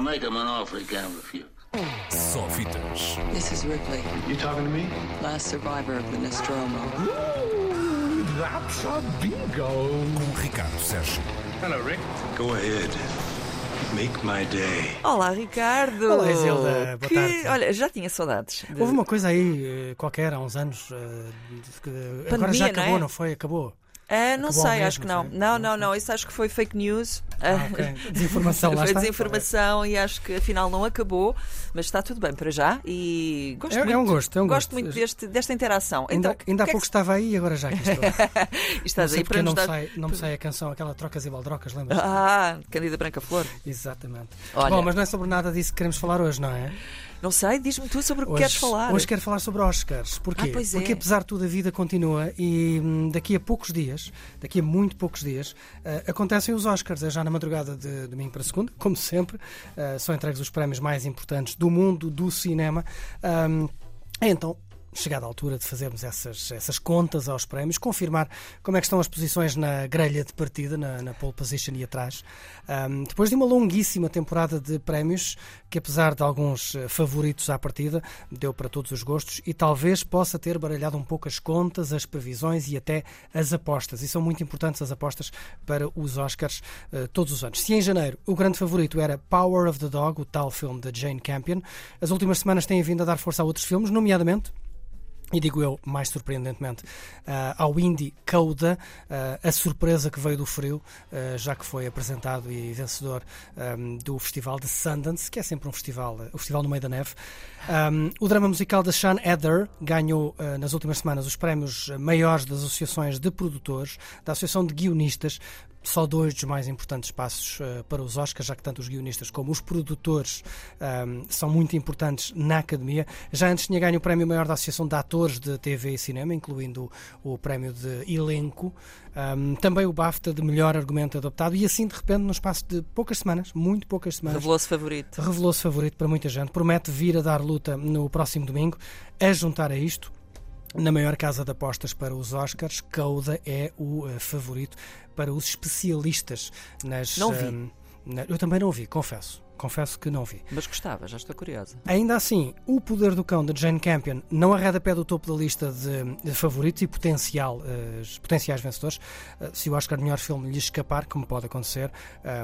I make him an offer he can't refuse. Só fitas. This is Ripley, You talking to me? last survivor of the Nostromo. That's a bingo. Com Ricardo Sérgio. Hello, Rick. Go ahead. Make my day. Olá, Ricardo! Olá, Isilda. Boa que... tarde. Olha, já tinha saudades. de- Houve uma coisa aí, eh, qualquer, há uns anos, eh, de que agora Pandemia, já não acabou, é? não foi? Acabou. Ah, não sei, mesmo, acho que não. Não, não, não. Isso acho que foi fake news. Ah, ok. Desinformação, lá foi desinformação e acho que afinal não acabou, mas está tudo bem para já e gosto É- é muito, um gosto, é um gosto gosto. muito deste, desta interação. Ainda, então, ainda há que é pouco estava aí e agora já aqui estou. que estás não aí para não, nos me dar. sai, não me sai a canção, aquela Trocas e Baldrocas, lembras? Ah, Candida Branca Flor. Exatamente. Olha. Bom, mas não é sobre nada disso que queremos falar hoje, não é? Não sei, diz-me tu sobre o que queres falar. Hoje quero falar sobre Oscars. Porquê? Ah, é. Porque apesar de tudo a vida continua e hum, daqui a poucos dias, daqui a muito poucos dias, eh, acontecem os Oscars. É já na madrugada de domingo para segunda, como sempre. eh, são entregues os prémios mais importantes do mundo do cinema. Hum, então, chegada a altura de fazermos essas, essas contas aos prémios, confirmar como é que estão as posições na grelha de partida, na, na pole position e atrás. Ahm, depois de uma longuíssima temporada de prémios, que apesar de alguns eh, favoritos à partida, deu para todos os gostos e talvez possa ter baralhado um pouco as contas, as previsões e até as apostas. E são muito importantes as apostas para os Oscars eh, todos os anos. Se em janeiro o grande favorito era Power of the Dog, o tal filme de Jane Campion, as últimas semanas têm vindo a dar força a outros filmes, nomeadamente e digo eu, mais surpreendentemente, ah, ao indie Coda, ah, a surpresa que veio do frio, ah, já que foi apresentado e vencedor ahm, do Festival de Sundance, que é sempre um festival, o festival no meio da neve. Ahm, o drama musical de Sean Eder ganhou nas últimas semanas os prémios maiores das associações de produtores, da Associação de Guionistas, só dois dos mais importantes passos eh, para os Oscars, já que tanto os guionistas como os produtores ahm, são muito importantes na academia. Já antes tinha ganho o prémio maior da Associação de Atores de TV e Cinema, incluindo o, o prémio de elenco, ahm, também o BAFTA de melhor argumento adaptado, e assim de repente, no espaço de poucas semanas, muito poucas semanas, Revelou-se favorito. revelou-se favorito para muita gente. Promete vir a dar luta no próximo domingo. A juntar a isto, na maior casa de apostas para os Oscars, Coda é o eh, favorito para os especialistas nas. Não vi. ehm, na- eu também não vi, confesso. Confesso que não vi. Mas gostava, já estou curiosa. Ainda assim, O Poder do Cão de Jane Campion não arreda pé do topo da lista de, favoritos e potencial, eh, potenciais vencedores. Eh, se o Oscar melhor filme lhe escapar, como pode acontecer,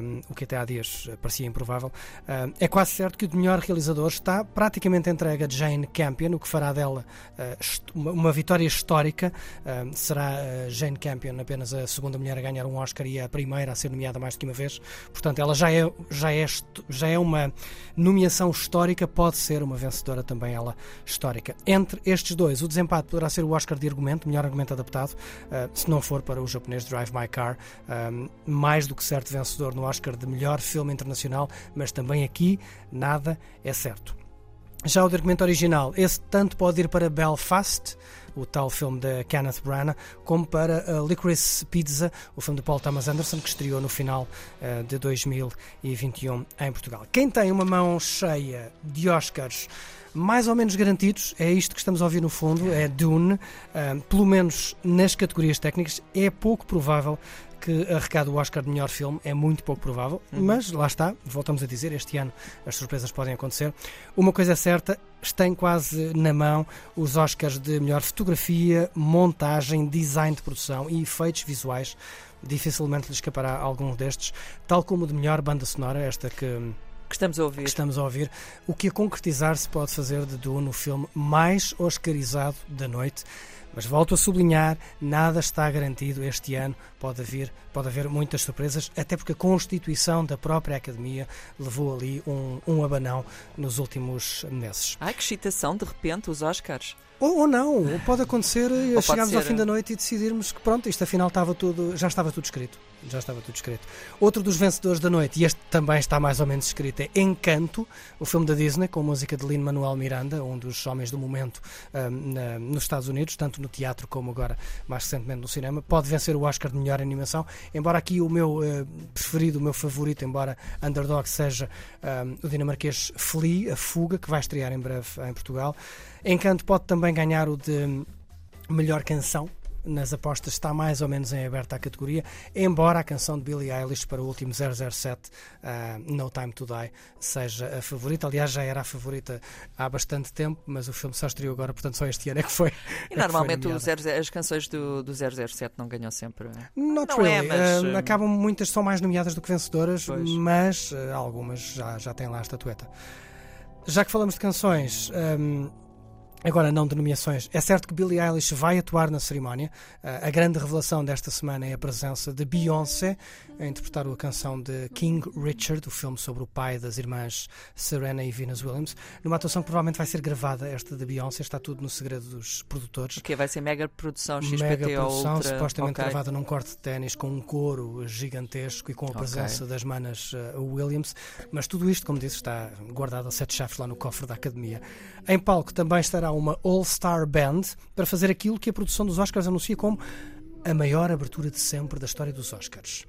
um, o que até há dias eh, parecia improvável, um, é quase certo que o de melhor realizador está praticamente entregue a Jane Campion, o que fará dela eh, hist- uma, uma vitória histórica. Um, será eh, Jane Campion apenas a segunda mulher a ganhar um Oscar e a primeira a ser nomeada mais do que uma vez. Portanto, ela já é, já é, hist- já é uma nomeação histórica, pode ser uma vencedora também ela histórica. Entre estes dois, o desempate poderá ser o Oscar de argumento, melhor argumento adaptado, uh, se não for para o japonês Drive My Car, um, mais do que certo vencedor no Oscar de melhor filme internacional, mas também aqui nada é certo. Já o de argumento original, esse tanto pode ir para Belfast, o tal filme de Kenneth Branagh, como para uh, Licorice Pizza, o filme de Paul Thomas Anderson, que estreou no final uh, de 2021 em Portugal. Quem tem uma mão cheia de Oscars mais ou menos garantidos, é isto que estamos a ouvir no fundo, é Dune, pelo menos nas categorias técnicas, é pouco provável que arrecade o Oscar de melhor filme, é muito pouco provável, mas lá está, voltamos a dizer, este ano as surpresas podem acontecer. Uma coisa é certa, tem quase na mão os Oscars de melhor fotografia, montagem, design de produção e efeitos visuais. Dificilmente lhe escapará algum destes, tal como o de melhor banda sonora, esta que Que estamos a ouvir. que estamos a ouvir, o que a concretizar se pode fazer de Dune o filme mais oscarizado da noite. Mas volto a sublinhar, nada está garantido este ano, pode haver, pode haver muitas surpresas, até porque a constituição da própria Academia levou ali um, um abanão nos últimos meses. Ai, que excitação, de repente, os Oscars. Ou, ou não, ou pode acontecer e pode chegarmos ao fim da noite e decidirmos que pronto, isto afinal estava tudo, já estava tudo escrito. Já estava tudo escrito. Outro dos vencedores da noite, e este também está mais ou menos escrito, é Encanto, o filme da Disney, com música de Lin-Manuel Miranda, um dos homens do momento ahm, na- nos Estados Unidos, tanto no teatro como agora mais recentemente no cinema. Pode vencer o Oscar de melhor animação, embora aqui o meu eh, preferido, o meu favorito, embora underdog, seja ahm, o dinamarquês Flea, a Fuga, que vai estrear em breve em Portugal. Encanto pode também ganhar o de melhor canção. Nas apostas está mais ou menos em aberta a categoria, embora a canção de Billie Eilish para o último 007, ah, No Time to Die, seja a favorita. Aliás, já era a favorita há bastante tempo, mas o filme só estreou agora, portanto só este ano é que foi. é E normalmente foi o nomeada. 00 as canções do, do 007 não ganham sempre. Not Não é, really. mas, Ah, hum, acabam muitas, são mais nomeadas do que vencedoras, Pois. mas ah, algumas já, já têm lá a estatueta. Já que falamos de canções, hum, agora não de nomeações, é certo que Billie Eilish vai atuar na cerimónia. Ah, a grande revelação desta semana é a presença de Beyoncé a interpretar a canção de King Richard, o filme sobre o pai das irmãs Serena e Venus Williams, numa atuação que provavelmente vai ser gravada, esta de Beyoncé, está tudo no segredo dos produtores. O que vai ser mega produção XPTO Mega produção, supostamente ok. gravada num corte de ténis com um coro gigantesco e com a presença das manas uh, Williams. Mas tudo isto, como disse, está guardado a sete chaves lá no cofre da academia. Em palco também estará uma All-Star Band para fazer aquilo que a produção dos Oscars anuncia como a maior abertura de sempre da história dos Oscars.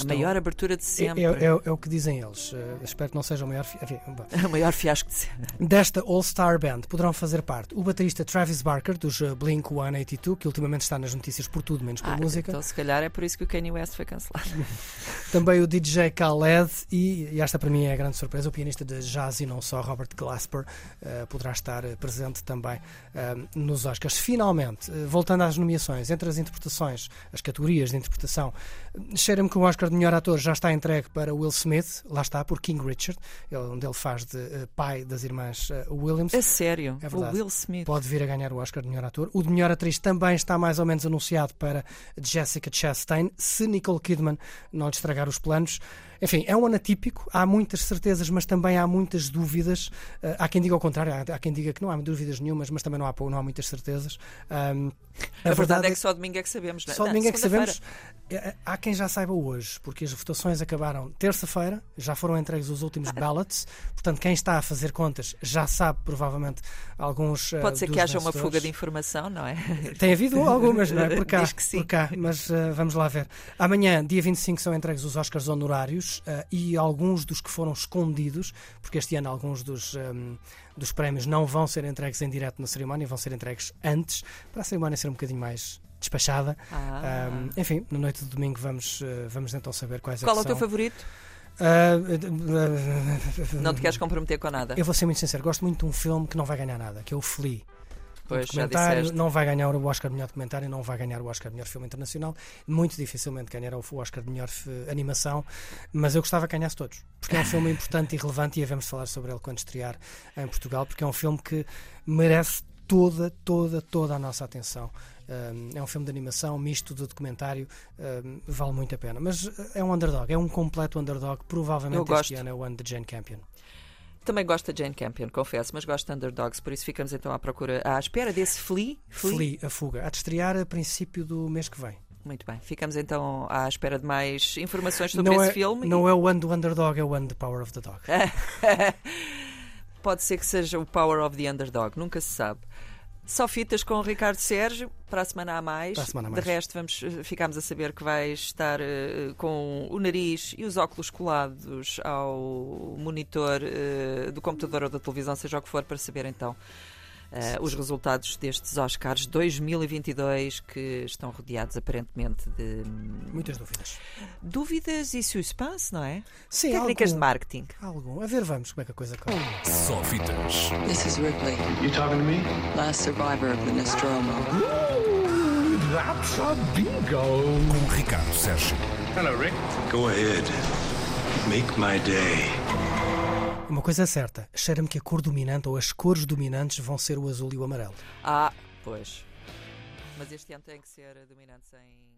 A maior abertura de É, sempre. é- é- é o que dizem eles. Uh, espero que não seja o maior. fi-. O maior fiasco de sempre. Desta All-Star Band poderão fazer parte o baterista Travis Barker, dos uh, Blink 182, que ultimamente está nas notícias por tudo, menos por Ah, música. Então, se calhar é por isso que o Kanye West foi cancelado. Também o DJ Khaled e, e esta para mim é a grande surpresa, o pianista de jazz e não só, Robert Glasper, eh, poderá estar eh, presente também eh, nos Oscars. Finalmente, eh, voltando às nomeações, entre as interpretações, as categorias de interpretação, eh, cheira-me que o Oscar de melhor ator já está entregue para Will Smith, lá está, por King Richard, ele- onde ele faz de eh, pai das irmãs eh, Williams. A sério. É o verdade. Will Smith. Pode vir a ganhar o Oscar de melhor ator. O de melhor atriz também está mais ou menos anunciado para Jessica Chastain, se Nicole Kidman não lhe estragar os planos. Enfim, é um ano atípico, há muitas certezas, mas também há muitas dúvidas. Ah, há quem diga ao contrário, há, há quem diga que não há dúvidas nenhumas, mas também não há, não há muitas certezas. Ahm, A verdade é que só domingo é que sabemos, não é? só Não, domingo é que sabemos. É, Há quem já saiba hoje, porque as votações acabaram terça-feira, já foram entregues os últimos ballots, portanto, quem está a fazer contas já sabe provavelmente alguns. Pode ser que haja uma fuga de informação, não é? Tem havido algumas, não é? Por cá, Diz que sim. por cá mas ah, vamos lá ver. Amanhã, dia 25, são entregues os Oscars honorários ah, e alguns dos que foram escondidos, porque este ano alguns dos, ahm, dos prémios não vão ser entregues em direto na cerimónia, vão ser entregues antes, para a cerimónia ser um bocadinho mais despachada. Ah. Ahm, enfim, na noite de domingo vamos, ah, vamos então saber quais Qual é é o teu favorito? Ah, Não te queres comprometer com nada? eu vou ser muito sincero, gosto muito de um filme que não vai ganhar nada, que é o Flea. Pois, documentário não vai ganhar o Oscar de melhor documentário, não vai ganhar o Oscar de melhor filme internacional, muito dificilmente ganhará o Oscar de melhor eh, animação, mas eu gostava que ganhasse todos, porque é um filme importante e relevante e havemos de falar sobre ele quando estrear em Portugal, porque é um filme que merece toda, toda, toda a nossa atenção. Um, é um filme de animação, misto de documentário, um, vale muito a pena. Mas é um underdog, é um completo underdog. Provavelmente este ano é o ano de Jane Campion. Também gosto de Jane Campion, confesso, mas gosto de Underdogs, por isso ficamos então à procura, à espera desse Flea. Flea, a fuga, há de estrear a princípio do mês que vem. Muito bem, ficamos então à espera de mais informações sobre não esse é, filme. Não é o ano do underdog, é o ano de Power of the Dog. Pode ser que seja o Power of the Underdog, nunca se sabe. Só fitas com o Ricardo Sérgio, para a semana a mais. Para a semana De mais. resto, vamos, eh, ficamos a saber que vai estar eh, com o nariz e os óculos colados ao monitor eh, do computador ou da televisão, seja o que for, para saber então eh, os resultados destes Oscars 2022 que estão rodeados aparentemente de hum, Muitas dúvidas. dúvidas e suspense, não é? Sim, Técnicas de algum, marketing. algum. A ver, vamos como é que a coisa corre. Só fitas. This is Ripley, You talking to me? last survivor of the Nostromo. Ooh, that's a bingo. Com Ricardo Sérgio. Hello, Rick. Go ahead. Make my day. Uma coisa é certa, cheira-me que a cor dominante ou as cores dominantes vão ser o azul e o amarelo. Ah, pois. Mas este ano tem que ser dominantes em,